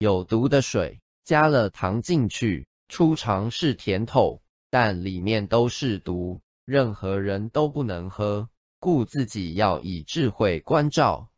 有毒的水加了糖进去初尝是甜头但里面都是毒任何人都不能喝故自己要以智慧关照